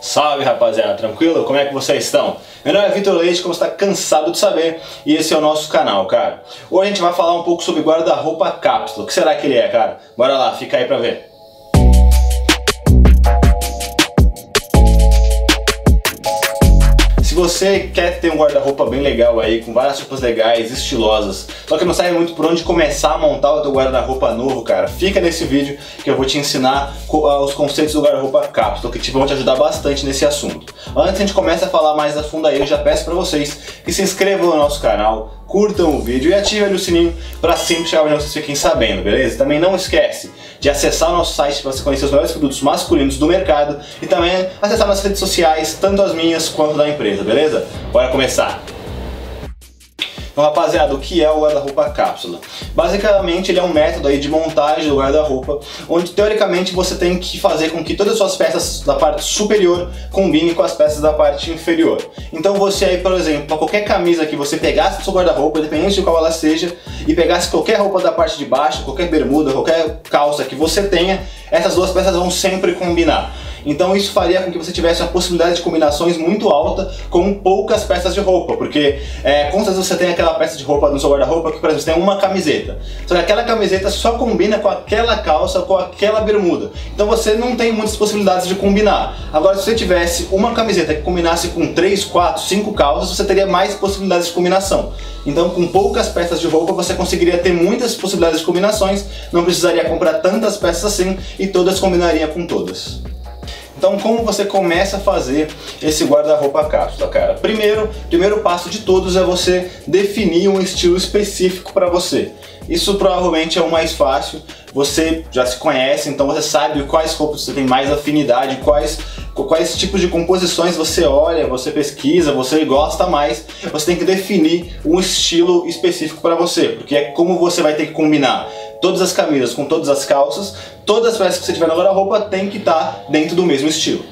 Salve rapaziada, tranquilo? Como é que vocês estão? Meu nome é Vitor Leite, como está cansado de saber, e esse é o nosso canal, cara. Hoje a gente vai falar um pouco sobre guarda-roupa cápsula. O que será que ele é, cara? Bora lá, fica aí pra ver. Você quer ter um guarda-roupa bem legal aí, com várias roupas legais, estilosas, só que não sabe muito por onde começar a montar o teu guarda-roupa novo, cara, fica nesse vídeo que eu vou te ensinar ah, os conceitos do guarda-roupa cápsula, que te vão te ajudar bastante nesse assunto. Antes a gente começa a falar mais a fundo aí, eu já peço para vocês que se inscrevam no nosso canal, curtam o vídeo e ativem o sininho para sempre chegar onde vocês fiquem sabendo, beleza? Também não esquece de acessar o nosso site para você conhecer os melhores produtos masculinos do mercado e também acessar nossas redes sociais, tanto as minhas quanto da empresa, beleza? Bora começar! Então, rapaziada, o que é o guarda-roupa cápsula? Basicamente, ele é um método aí de montagem do guarda-roupa, onde teoricamente você tem que fazer com que todas as suas peças da parte superior combinem com as peças da parte inferior. Então, você aí, por exemplo, qualquer camisa que você pegasse do seu guarda-roupa, independente de qual ela seja, e pegasse qualquer roupa da parte de baixo, qualquer bermuda, qualquer calça que você tenha, essas duas peças vão sempre combinar. Então isso faria com que você tivesse uma possibilidade de combinações muito alta com poucas peças de roupa, porque é, com certeza você tem aquela peça de roupa no seu guarda-roupa que, por exemplo, você tem uma camiseta. Só que aquela camiseta só combina com aquela calça, com aquela bermuda. Então você não tem muitas possibilidades de combinar. Agora, se você tivesse uma camiseta que combinasse com 3, 4, 5 calças, você teria mais possibilidades de combinação. Então, com poucas peças de roupa, você conseguiria ter muitas possibilidades de combinações, não precisaria comprar tantas peças assim e todas combinariam com todas. Então, como você começa a fazer esse guarda-roupa cápsula, cara? Primeiro, primeiro passo de todos é você definir um estilo específico para você. Isso provavelmente é o mais fácil. Você já se conhece, então você sabe quais roupas você tem mais afinidade, quais quais tipos de composições você olha, você pesquisa, você gosta mais, você tem que definir um estilo específico para você, porque é como você vai ter que combinar todas as camisas com todas as calças, todas as peças que você tiver na guarda-roupa tem que estar tá dentro do mesmo estilo.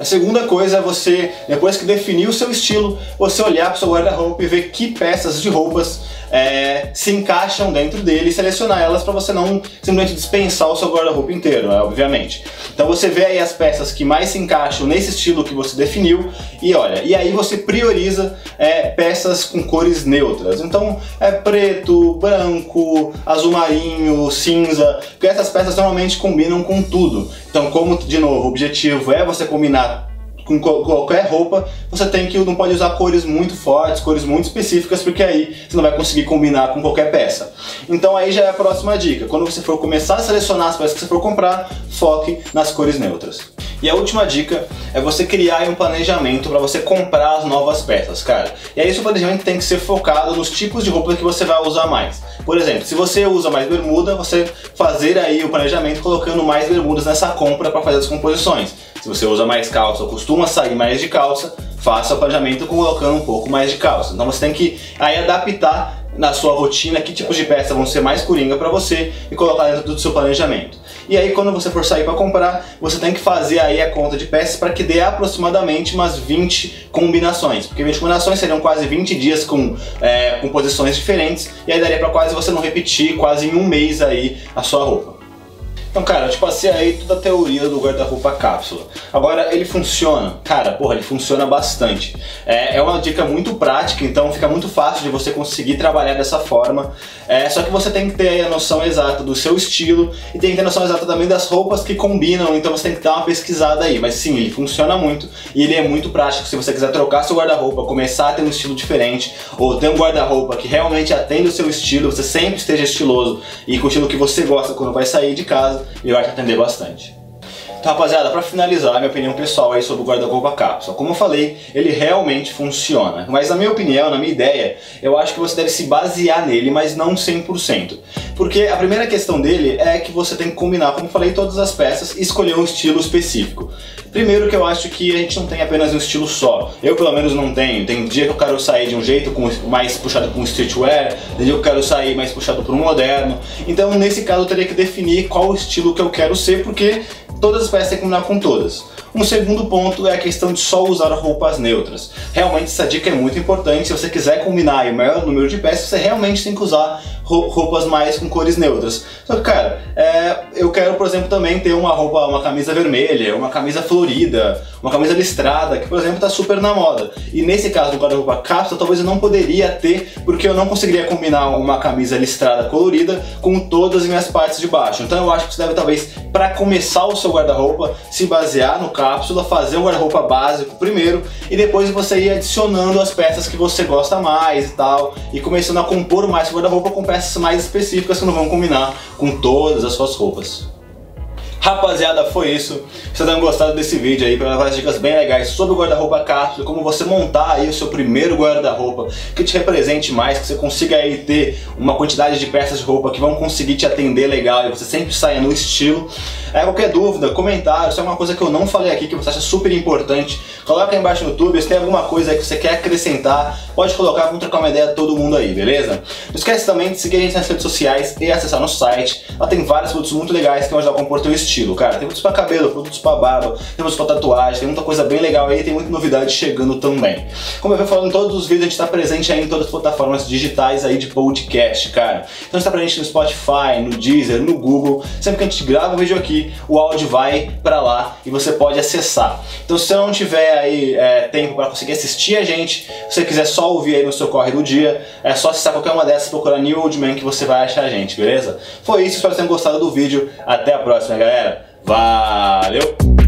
A segunda coisa é você, depois que definir o seu estilo, você olhar para o seu guarda-roupa e ver que peças de roupas é, se encaixam dentro dele e selecionar elas para você não simplesmente dispensar o seu guarda-roupa inteiro, né, obviamente. Então você vê aí as peças que mais se encaixam nesse estilo que você definiu e olha, e aí você prioriza é, peças com cores neutras. Então é preto, branco, azul marinho, cinza, porque essas peças normalmente combinam com tudo. Então, como de novo, o objetivo é você combinar com qualquer roupa, você tem que não pode usar cores muito fortes, cores muito específicas, porque aí você não vai conseguir combinar com qualquer peça. Então aí já é a próxima dica. Quando você for começar a selecionar as peças que você for comprar, foque nas cores neutras. E a última dica é você criar um planejamento para você comprar as novas peças, cara. E aí seu planejamento tem que ser focado nos tipos de roupa que você vai usar mais. Por exemplo, se você usa mais bermuda, você fazer aí o planejamento colocando mais bermudas nessa compra para fazer as composições. Se você usa mais calça ou costuma sair mais de calça, faça o planejamento colocando um pouco mais de calça. Então você tem que aí adaptar na sua rotina que tipos de peças vão ser mais coringa para você e colocar dentro do seu planejamento. E aí quando você for sair para comprar, você tem que fazer aí a conta de peças para que dê aproximadamente umas 20 combinações, porque 20 combinações seriam quase 20 dias com é, composições diferentes e aí daria para quase você não repetir quase em um mês aí a sua roupa. Então, cara, eu te passei aí toda a teoria do guarda-roupa cápsula. Agora, ele funciona? Cara, porra, ele funciona bastante. É, é, uma dica muito prática, então fica muito fácil de você conseguir trabalhar dessa forma. É, só que você tem que ter a noção exata do seu estilo e tem que ter a noção exata também das roupas que combinam, então você tem que dar uma pesquisada aí. Mas sim, ele funciona muito e ele é muito prático. Se você quiser trocar seu guarda-roupa, começar a ter um estilo diferente, ou ter um guarda-roupa que realmente atende o seu estilo, você sempre esteja estiloso e com o estilo que você gosta quando vai sair de casa, e vai te atender bastante. Então, rapaziada, para finalizar, minha opinião pessoal aí sobre o guarda-roupa cápsula. Como eu falei, ele realmente funciona. Mas na minha opinião, na minha ideia, eu acho que você deve se basear nele, mas não 100%. Porque a primeira questão dele é que você tem que combinar, como eu falei, todas as peças e escolher um estilo específico. Primeiro que eu acho que a gente não tem apenas um estilo só. Eu pelo menos não tenho. Tem dia que eu quero sair de um jeito com, mais puxado com streetwear, tem dia que eu quero sair mais puxado para um moderno. Então nesse caso eu teria que definir qual o estilo que eu quero ser, porque todas as peças têm que combinar com todas. Um segundo ponto é a questão de só usar roupas neutras. Realmente essa dica é muito importante, se você quiser combinar o maior número de peças, você realmente tem que usar roupas mais com cores neutras. Só que, cara, é, eu quero, por exemplo, também ter uma roupa, uma camisa vermelha, uma camisa florida, uma camisa listrada, que, por exemplo, tá super na moda. E nesse caso do guarda-roupa cápsula, talvez eu não poderia ter, porque eu não conseguiria combinar uma camisa listrada colorida com todas as minhas partes de baixo. Então eu acho que você deve, talvez, para começar o seu guarda-roupa, se basear no cápsula, fazer um guarda-roupa básico primeiro, e depois você ir adicionando as peças que você gosta mais e tal, e começando a compor mais o guarda-roupa com peças mais específicas que não vão combinar com todas as suas roupas. Rapaziada, foi isso. Vocês tenham gostado desse vídeo aí para várias dicas bem legais sobre o guarda-roupa cápsula, como você montar aí o seu primeiro guarda-roupa que te represente mais, que você consiga aí ter uma quantidade de peças de roupa que vão conseguir te atender legal e você sempre saia no estilo. É, qualquer dúvida, comentário, se é uma coisa que eu não falei aqui que você acha super importante, coloca aí embaixo no YouTube, se tem alguma coisa que você quer acrescentar, pode colocar, vamos trocar uma ideia todo mundo aí, beleza? Não esquece também de seguir a gente nas redes sociais e acessar nosso site, lá tem vários produtos muito legais que vão ajudar a compor teu estilo, cara. Tem produtos pra cabelo, produtos pra barba, tem produtos pra tatuagem, tem muita coisa bem legal aí, tem muita novidade chegando também. Como eu venho falando em todos os vídeos, a gente tá presente aí em todas as plataformas digitais aí de podcast, cara. Então a gente tá presente no Spotify, no Deezer, no Google, sempre que a gente grava um vídeo aqui, o áudio vai para lá e você pode acessar. Então se você não tiver aí é, tempo para conseguir assistir a gente, se você quiser só ouvir aí no seu corre do dia, é só acessar qualquer uma dessas, procurar New Old Man que você vai achar a gente, beleza? Foi isso, espero que tenham gostado do vídeo. Até a próxima, galera. Valeu!